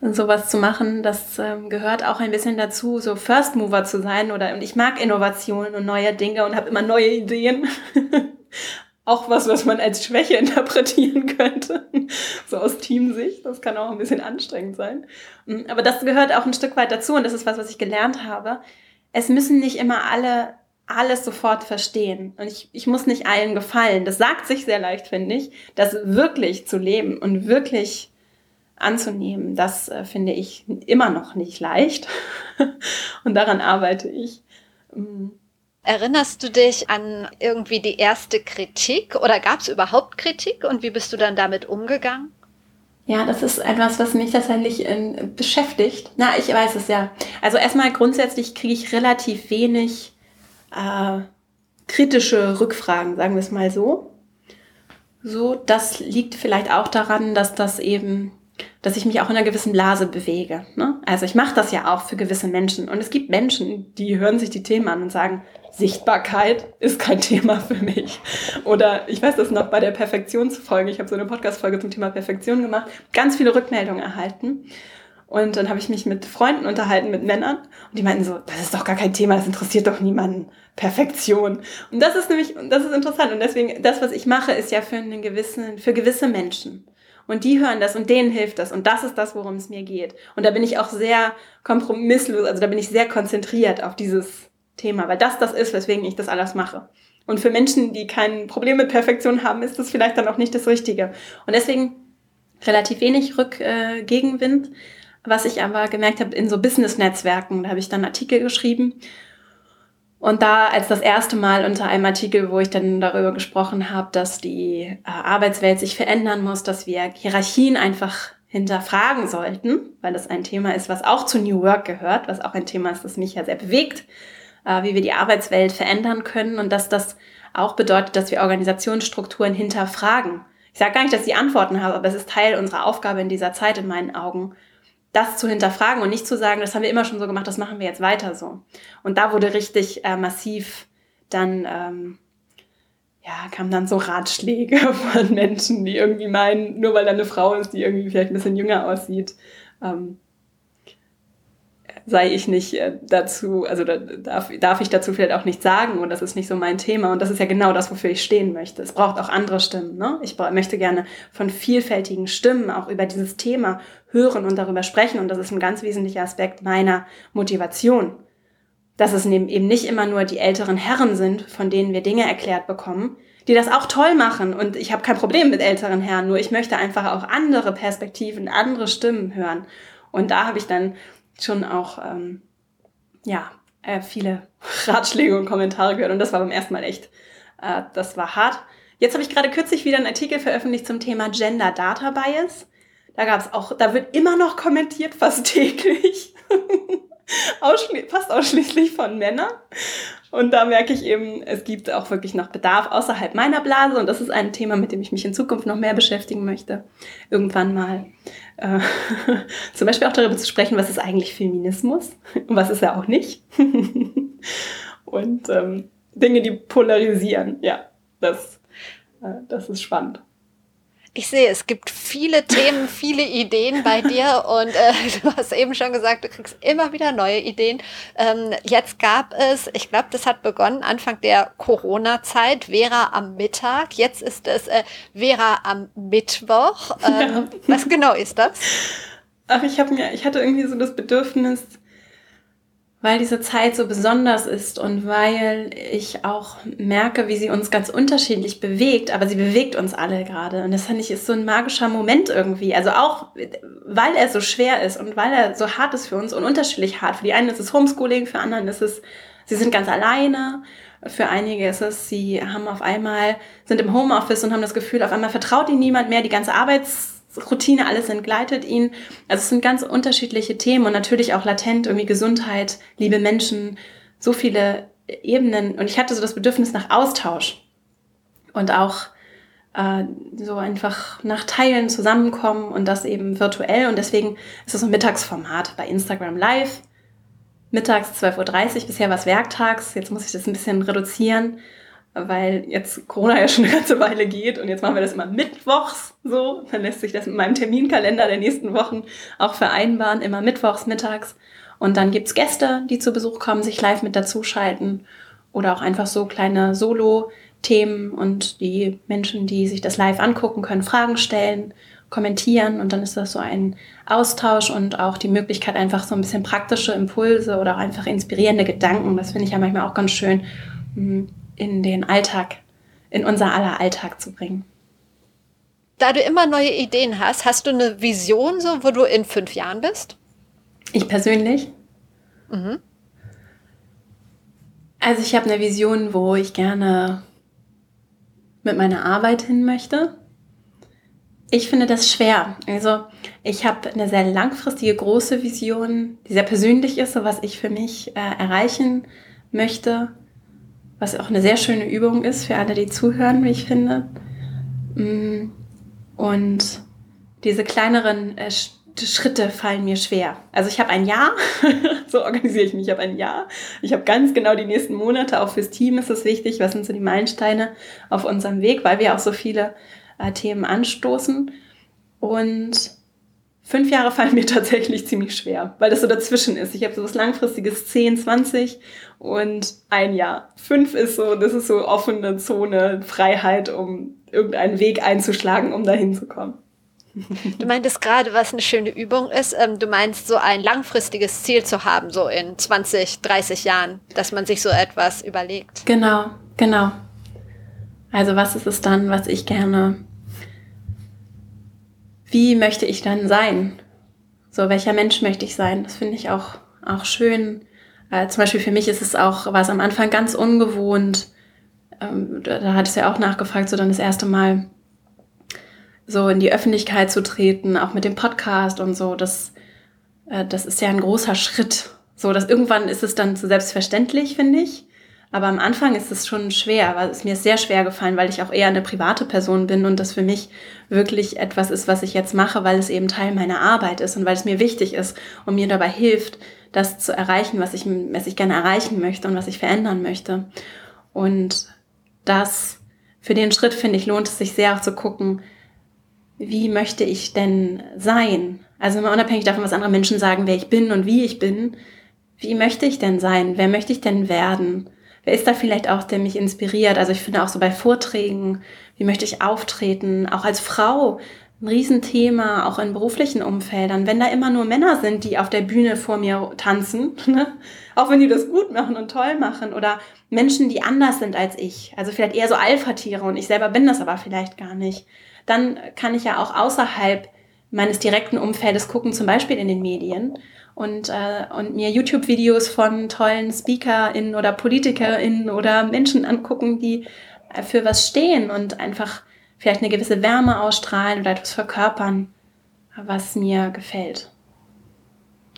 sowas zu machen, das ähm, gehört auch ein bisschen dazu, so First Mover zu sein oder und ich mag Innovationen und neue Dinge und habe immer neue Ideen. auch was, was man als Schwäche interpretieren könnte, so aus Teamsicht. Das kann auch ein bisschen anstrengend sein. Mm, aber das gehört auch ein Stück weit dazu und das ist was, was ich gelernt habe. Es müssen nicht immer alle alles sofort verstehen. Und ich, ich muss nicht allen gefallen. Das sagt sich sehr leicht, finde ich, das wirklich zu leben und wirklich anzunehmen, das äh, finde ich immer noch nicht leicht. und daran arbeite ich. Mm. Erinnerst du dich an irgendwie die erste Kritik oder gab es überhaupt Kritik und wie bist du dann damit umgegangen? Ja, das ist etwas, was mich tatsächlich äh, beschäftigt. Na, ich weiß es ja. Also erstmal grundsätzlich kriege ich relativ wenig äh, kritische Rückfragen, sagen wir es mal so. So, das liegt vielleicht auch daran, dass das eben dass ich mich auch in einer gewissen Blase bewege. Ne? Also ich mache das ja auch für gewisse Menschen. Und es gibt Menschen, die hören sich die Themen an und sagen, Sichtbarkeit ist kein Thema für mich. Oder ich weiß das noch bei der Perfektionsfolge, ich habe so eine Podcast-Folge zum Thema Perfektion gemacht, ganz viele Rückmeldungen erhalten. Und dann habe ich mich mit Freunden unterhalten, mit Männern. Und die meinten so, das ist doch gar kein Thema, das interessiert doch niemanden. Perfektion. Und das ist nämlich, das ist interessant. Und deswegen, das, was ich mache, ist ja für einen gewissen, für gewisse Menschen. Und die hören das und denen hilft das. Und das ist das, worum es mir geht. Und da bin ich auch sehr kompromisslos, also da bin ich sehr konzentriert auf dieses Thema, weil das das ist, weswegen ich das alles mache. Und für Menschen, die kein Problem mit Perfektion haben, ist das vielleicht dann auch nicht das Richtige. Und deswegen relativ wenig Rückgegenwind. Äh, Was ich aber gemerkt habe in so Business-Netzwerken, da habe ich dann Artikel geschrieben und da als das erste Mal unter einem Artikel, wo ich dann darüber gesprochen habe, dass die äh, Arbeitswelt sich verändern muss, dass wir Hierarchien einfach hinterfragen sollten, weil das ein Thema ist, was auch zu New Work gehört, was auch ein Thema ist, das mich ja sehr bewegt, äh, wie wir die Arbeitswelt verändern können und dass das auch bedeutet, dass wir Organisationsstrukturen hinterfragen. Ich sage gar nicht, dass ich Antworten habe, aber es ist Teil unserer Aufgabe in dieser Zeit in meinen Augen, das zu hinterfragen und nicht zu sagen, das haben wir immer schon so gemacht, das machen wir jetzt weiter so. Und da wurde richtig äh, massiv dann, ähm, ja, kamen dann so Ratschläge von Menschen, die irgendwie meinen, nur weil da eine Frau ist, die irgendwie vielleicht ein bisschen jünger aussieht, ähm, sei ich nicht äh, dazu, also da, darf, darf ich dazu vielleicht auch nicht sagen und das ist nicht so mein Thema und das ist ja genau das, wofür ich stehen möchte. Es braucht auch andere Stimmen. Ne? Ich möchte gerne von vielfältigen Stimmen auch über dieses Thema hören und darüber sprechen und das ist ein ganz wesentlicher Aspekt meiner Motivation. Dass es eben nicht immer nur die älteren Herren sind, von denen wir Dinge erklärt bekommen, die das auch toll machen und ich habe kein Problem mit älteren Herren, nur ich möchte einfach auch andere Perspektiven, andere Stimmen hören. Und da habe ich dann schon auch, ähm, ja, äh, viele Ratschläge und Kommentare gehört und das war beim ersten Mal echt, äh, das war hart. Jetzt habe ich gerade kürzlich wieder einen Artikel veröffentlicht zum Thema Gender Data Bias. Da gab es auch, da wird immer noch kommentiert, fast täglich. Ausschli fast ausschließlich von Männern. Und da merke ich eben, es gibt auch wirklich noch Bedarf außerhalb meiner Blase. Und das ist ein Thema, mit dem ich mich in Zukunft noch mehr beschäftigen möchte. Irgendwann mal. Äh, zum Beispiel auch darüber zu sprechen, was ist eigentlich Feminismus und was ist er auch nicht. und ähm, Dinge, die polarisieren. Ja, das, äh, das ist spannend. Ich sehe, es gibt viele Themen, viele Ideen bei dir und äh, du hast eben schon gesagt, du kriegst immer wieder neue Ideen. Ähm, jetzt gab es, ich glaube, das hat begonnen Anfang der Corona-Zeit, Vera am Mittag. Jetzt ist es äh, Vera am Mittwoch. Ähm, ja. Was genau ist das? Ach, ich habe mir, ich hatte irgendwie so das Bedürfnis, weil diese Zeit so besonders ist und weil ich auch merke, wie sie uns ganz unterschiedlich bewegt, aber sie bewegt uns alle gerade. Und das finde ich ist so ein magischer Moment irgendwie. Also auch, weil er so schwer ist und weil er so hart ist für uns und unterschiedlich hart. Für die einen ist es Homeschooling, für anderen ist es, sie sind ganz alleine. Für einige ist es, sie haben auf einmal, sind im Homeoffice und haben das Gefühl, auf einmal vertraut ihnen niemand mehr, die ganze Arbeits Routine, alles entgleitet ihn. Also es sind ganz unterschiedliche Themen und natürlich auch latent irgendwie Gesundheit, liebe Menschen, so viele Ebenen. Und ich hatte so das Bedürfnis nach Austausch und auch äh, so einfach nach Teilen zusammenkommen und das eben virtuell. Und deswegen ist es so ein Mittagsformat bei Instagram Live. Mittags 12.30 Uhr, bisher war es werktags, jetzt muss ich das ein bisschen reduzieren weil jetzt Corona ja schon eine ganze Weile geht und jetzt machen wir das immer mittwochs so. Dann lässt sich das mit meinem Terminkalender der nächsten Wochen auch vereinbaren, immer mittwochs mittags. Und dann gibt's Gäste, die zu Besuch kommen, sich live mit dazuschalten oder auch einfach so kleine Solo-Themen und die Menschen, die sich das live angucken, können Fragen stellen, kommentieren und dann ist das so ein Austausch und auch die Möglichkeit, einfach so ein bisschen praktische Impulse oder auch einfach inspirierende Gedanken, das finde ich ja manchmal auch ganz schön, hm, in den Alltag, in unser aller Alltag zu bringen. Da du immer neue Ideen hast, hast du eine Vision, so wo du in fünf Jahren bist? Ich persönlich? Mhm. Also ich habe eine Vision, wo ich gerne mit meiner Arbeit hin möchte. Ich finde das schwer. Also ich habe eine sehr langfristige, große Vision, die sehr persönlich ist, so was ich für mich äh, erreichen möchte was auch eine sehr schöne Übung ist für alle, die zuhören, wie ich finde. Mm, und diese kleineren äh, Schritte fallen mir schwer. Also ich habe ein Jahr, so organisiere ich mich, ich habe ein Jahr. Ich habe ganz genau die nächsten Monate, auch fürs Team ist es wichtig, was sind so die Meilensteine auf unserem Weg, weil wir auch so viele äh, Themen anstoßen. Und Fünf Jahre fallen mir tatsächlich ziemlich schwer, weil das so dazwischen ist. Ich habe so was langfristiges 10, 20 und ein Jahr. Fünf ist so, das ist so offene Zone, Freiheit, um irgendeinen Weg einzuschlagen, um dahin zu kommen. Du meintest gerade, was eine schöne Übung ist. Ähm, du meinst, so ein langfristiges Ziel zu haben, so in 20, 30 Jahren, dass man sich so etwas überlegt. Genau, genau. Also was ist es dann, was ich gerne wie möchte ich dann sein? So, welcher Mensch möchte ich sein? Das finde ich auch, auch schön. Äh, zum Beispiel für mich ist es auch, war es am Anfang ganz ungewohnt. Ähm, da, da hat es ja auch nachgefragt, so dann das erste Mal so in die Öffentlichkeit zu treten, auch mit dem Podcast und so. Das, äh, das ist ja ein großer Schritt. So, dass irgendwann ist es dann so selbstverständlich, finde ich. Aber am Anfang ist es schon schwer, weil es mir ist sehr schwer gefallen, weil ich auch eher eine private Person bin und das für mich wirklich etwas ist, was ich jetzt mache, weil es eben Teil meiner Arbeit ist und weil es mir wichtig ist und mir dabei hilft, das zu erreichen, was ich, was ich gerne erreichen möchte und was ich verändern möchte. Und das, für den Schritt finde ich, lohnt es sich sehr auch zu gucken, wie möchte ich denn sein? Also immer unabhängig davon, was andere Menschen sagen, wer ich bin und wie ich bin, wie möchte ich denn sein? Wer möchte ich denn werden? Wer ist da vielleicht auch, der mich inspiriert? Also ich finde auch so bei Vorträgen, wie möchte ich auftreten, auch als Frau, ein Riesenthema, auch in beruflichen Umfeldern. Wenn da immer nur Männer sind, die auf der Bühne vor mir tanzen, ne? auch wenn die das gut machen und toll machen, oder Menschen, die anders sind als ich, also vielleicht eher so Alpha-Tiere und ich selber bin das aber vielleicht gar nicht, dann kann ich ja auch außerhalb meines direkten Umfeldes gucken, zum Beispiel in den Medien und, äh, und mir YouTube-Videos von tollen SpeakerInnen oder PolitikerInnen oder Menschen angucken, die äh, für was stehen und einfach vielleicht eine gewisse Wärme ausstrahlen oder etwas verkörpern, was mir gefällt.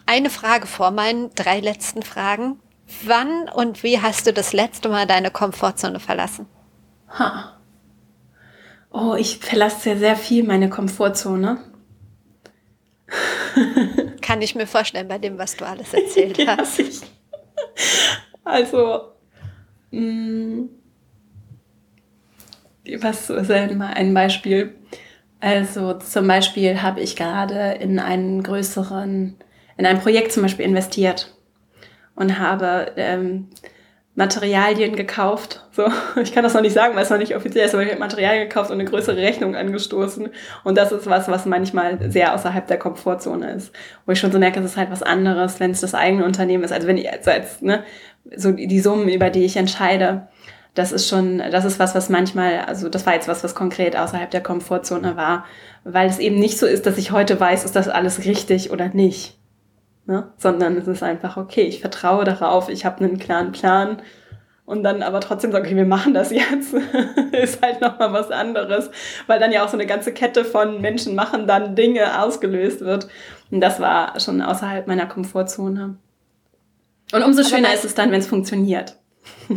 Eine Frage vor meinen drei letzten Fragen. Wann und wie hast du das letzte Mal deine Komfortzone verlassen? Ha. Oh, ich verlasse sehr, sehr viel meine Komfortzone. Kann ich mir vorstellen bei dem, was du alles erzählt ja, hast. Ich, also, mh, mm, was ist denn mal ein Beispiel? Also zum Beispiel habe ich gerade in einen größeren, in ein Projekt zum Beispiel investiert und habe ähm, Materialien gekauft. So, ich kann das noch nicht sagen, weil es noch nicht offiziell ist, aber ich habe Materialien gekauft und eine größere Rechnung angestoßen. Und das ist was, was manchmal sehr außerhalb der Komfortzone ist. Wo ich schon so merke, es ist halt was anderes, wenn es das eigene Unternehmen ist. Also wenn ich, also als, ne, so die Summen, über die ich entscheide, das ist schon, das ist was, was manchmal, also das war jetzt was, was konkret außerhalb der Komfortzone war, weil es eben nicht so ist, dass ich heute weiß, ist das alles richtig oder nicht, ne? sondern es ist einfach, okay, ich vertraue darauf, ich habe einen klaren Plan und dann aber trotzdem sage, okay, wir machen das jetzt, ist halt nochmal was anderes, weil dann ja auch so eine ganze Kette von Menschen machen dann Dinge ausgelöst wird und das war schon außerhalb meiner Komfortzone. Und umso schöner ist es dann, wenn es funktioniert.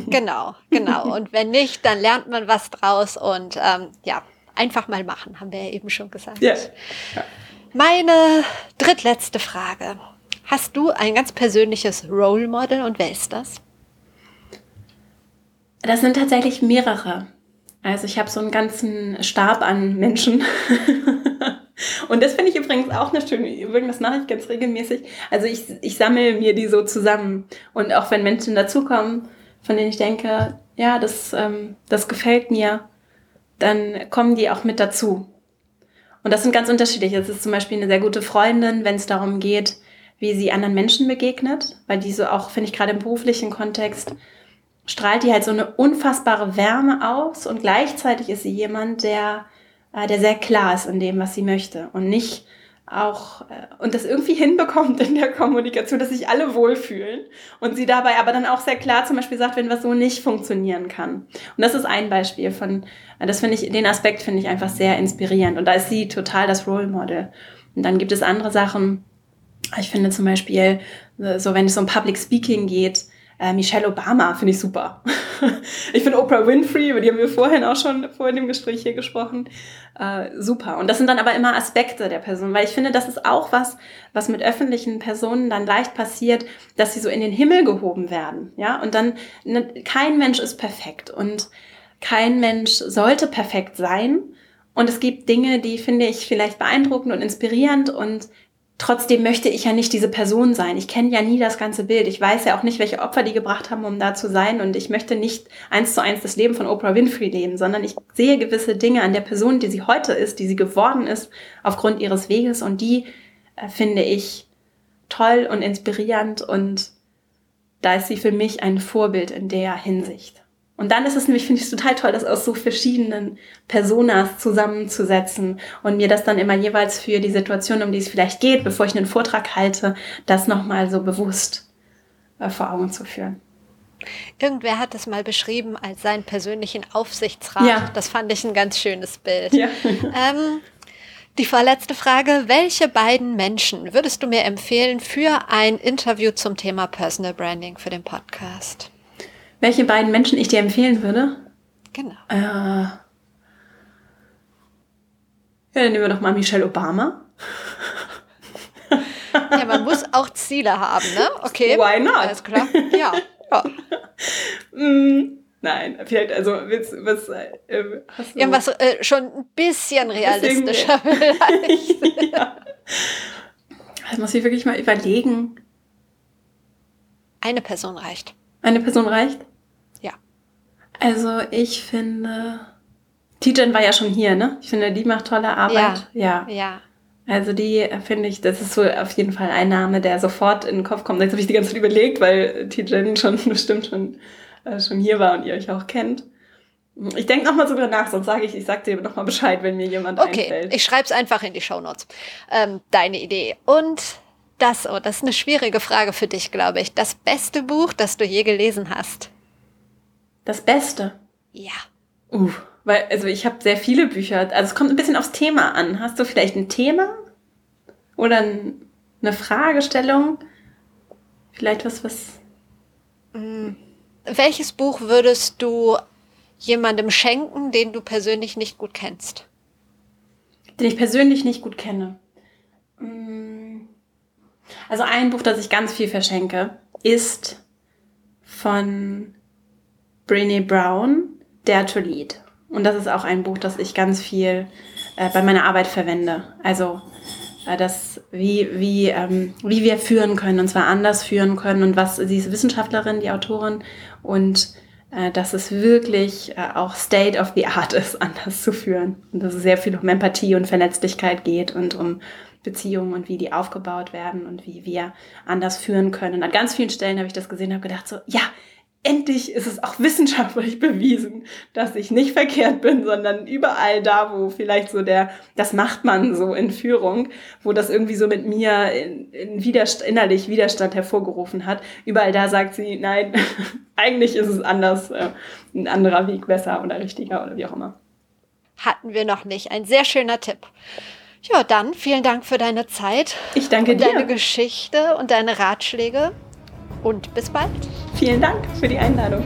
Genau, genau. Und wenn nicht, dann lernt man was draus und ähm, ja, einfach mal machen, haben wir ja eben schon gesagt. Ja. ja. Meine drittletzte Frage. Hast du ein ganz persönliches Role Model und wer ist das? Das sind tatsächlich mehrere. Also ich habe so einen ganzen Stab an Menschen. Und das finde ich übrigens auch eine schöne Übung, das mache ich ganz regelmäßig. Also ich, ich sammle mir die so zusammen. Und auch wenn Menschen dazukommen, von denen ich denke, ja, das, ähm, das gefällt mir, dann kommen die auch mit dazu. Und das sind ganz unterschiedlich. Es ist zum Beispiel eine sehr gute Freundin, wenn es darum geht, wie sie anderen Menschen begegnet, weil die so auch, finde ich, gerade im beruflichen Kontext, strahlt die halt so eine unfassbare Wärme aus und gleichzeitig ist sie jemand, der, äh, der sehr klar ist in dem, was sie möchte und nicht auch äh, und das irgendwie hinbekommt in der Kommunikation, dass sich alle wohlfühlen und sie dabei aber dann auch sehr klar zum Beispiel sagt, wenn was so nicht funktionieren kann. Und das ist ein Beispiel von, äh, das finde ich, den Aspekt finde ich einfach sehr inspirierend und da ist sie total das Role Model. Und dann gibt es andere Sachen, ich finde zum Beispiel, äh, so wenn es um Public Speaking geht, äh, Michelle Obama finde ich super. ich finde Oprah Winfrey, über die haben wir vorhin auch schon vor dem Gespräch hier gesprochen, äh, super. Und das sind dann aber immer Aspekte der Person, weil ich finde, das ist auch was, was mit öffentlichen Personen dann leicht passiert, dass sie so in den Himmel gehoben werden. Ja, und dann ne, kein Mensch ist perfekt und kein Mensch sollte perfekt sein. Und es gibt Dinge, die finde ich vielleicht beeindruckend und inspirierend und trotzdem möchte ich ja nicht diese Person sein. Ich kenne ja nie das ganze Bild. Ich weiß ja auch nicht, welche Opfer die gebracht haben, um da zu sein. Und ich möchte nicht eins zu eins das Leben von Oprah Winfrey leben, sondern ich sehe gewisse Dinge an der Person, die sie heute ist, die sie geworden ist, aufgrund ihres Weges. Und die äh, finde ich toll und inspirierend. Und da ist sie für mich ein Vorbild in der Hinsicht. Und dann ist es nämlich, finde ich, total toll, das aus so verschiedenen Personas zusammenzusetzen und mir das dann immer jeweils für die Situation, um die es vielleicht geht, bevor ich einen Vortrag halte, das nochmal so bewusst äh, vor Augen zu führen. Irgendwer hat es mal beschrieben als seinen persönlichen Aufsichtsrat. Ja. Das fand ich ein ganz schönes Bild. Ja. ähm, die vorletzte Frage. Welche beiden Menschen würdest du mir empfehlen für ein Interview zum Thema Personal Branding für den Podcast? Welche beiden Menschen ich dir empfehlen würde? Genau. Äh, ja, dann nehmen wir doch mal Michelle Obama. ja, man muss auch Ziele haben, ne? Okay. Why not? Alles klar. Ja. ja. mm, nein, vielleicht, also, willst, was, äh, hast du? Irgendwas äh, schon ein bisschen realistischer vielleicht. ja. Das muss ich wirklich mal überlegen. Eine Person reicht. Eine Person reicht? Also ich finde, Tijen war ja schon hier, ne? Ich finde, die macht tolle Arbeit. Ja. Ja. ja. Also die äh, finde ich, das ist so auf jeden Fall ein Name, der sofort in den Kopf kommt. Jetzt habe ich die ganze Zeit überlegt, weil Tijen schon bestimmt schon, äh, schon hier war und ihr euch auch kennt. Ich denke nochmal drüber nach, sonst sage ich, ich sag dir nochmal Bescheid, wenn mir jemand okay, einfällt. Okay, ich schreibe es einfach in die Shownotes. Ähm, deine Idee. Und das, oh, das ist eine schwierige Frage für dich, glaube ich. Das beste Buch, das du je gelesen hast. Das Beste? Ja. Uh, weil, also ich habe sehr viele Bücher. Also es kommt ein bisschen aufs Thema an. Hast du vielleicht ein Thema? Oder eine Fragestellung? Vielleicht was, was. Mm. Welches Buch würdest du jemandem schenken, den du persönlich nicht gut kennst? Den ich persönlich nicht gut kenne. Mm. Also ein Buch, das ich ganz viel verschenke, ist von Brene Brown, Dare to Lead. Und das ist auch ein Buch, das ich ganz viel äh, bei meiner Arbeit verwende. Also äh, das, wie, wie, ähm, wie wir führen können, und zwar anders führen können und was sie ist Wissenschaftlerin, die Autorin, und äh, dass es wirklich äh, auch State of the Art ist, anders zu führen. Und dass es sehr viel um Empathie und Verletzlichkeit geht und um Beziehungen und wie die aufgebaut werden und wie wir anders führen können. Und an ganz vielen Stellen habe ich das gesehen und habe gedacht so, ja, endlich ist es auch wissenschaftlich bewiesen, dass ich nicht verkehrt bin, sondern überall da, wo vielleicht so der, das macht man so in Führung, wo das irgendwie so mit mir in, in Widerstand, innerlich Widerstand hervorgerufen hat, überall da sagt sie, nein, eigentlich ist es anders, äh, ein anderer Weg besser oder richtiger oder wie auch immer. Hatten wir noch nicht. Ein sehr schöner Tipp. Ja, dann vielen Dank für deine Zeit. Ich danke und dir. Deine Geschichte und deine Ratschläge. Und bis bald. Vielen Dank für die Einladung.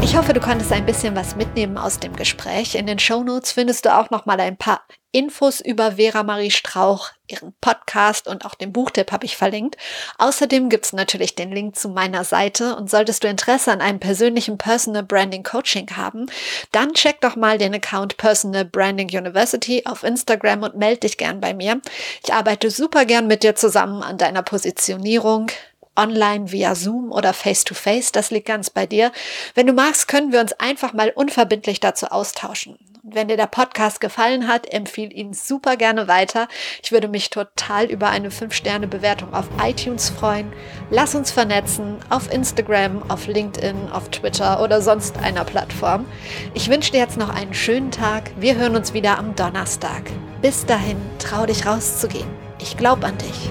Ich hoffe, du konntest ein bisschen was mitnehmen aus dem Gespräch. In den Shownotes findest du auch noch mal ein paar Infos über Vera Marie Strauch, ihren Podcast und auch den Buchtipp habe ich verlinkt. Außerdem gibt es natürlich den Link zu meiner Seite und solltest du Interesse an einem persönlichen Personal Branding Coaching haben, dann check doch mal den Account Personal Branding University auf Instagram und melde dich gern bei mir. Ich arbeite super gern mit dir zusammen an deiner Positionierung, online via Zoom oder Face-to-Face, -face, das liegt ganz bei dir. Wenn du magst, können wir uns einfach mal unverbindlich dazu austauschen. Und wenn dir der Podcast gefallen hat, empfiehl ihn super gerne weiter. Ich würde mich total über eine 5-Sterne-Bewertung auf iTunes freuen. Lass uns vernetzen auf Instagram, auf LinkedIn, auf Twitter oder sonst einer Plattform. Ich wünsche dir jetzt noch einen schönen Tag. Wir hören uns wieder am Donnerstag. Bis dahin, trau dich rauszugehen. Ich glaube an dich.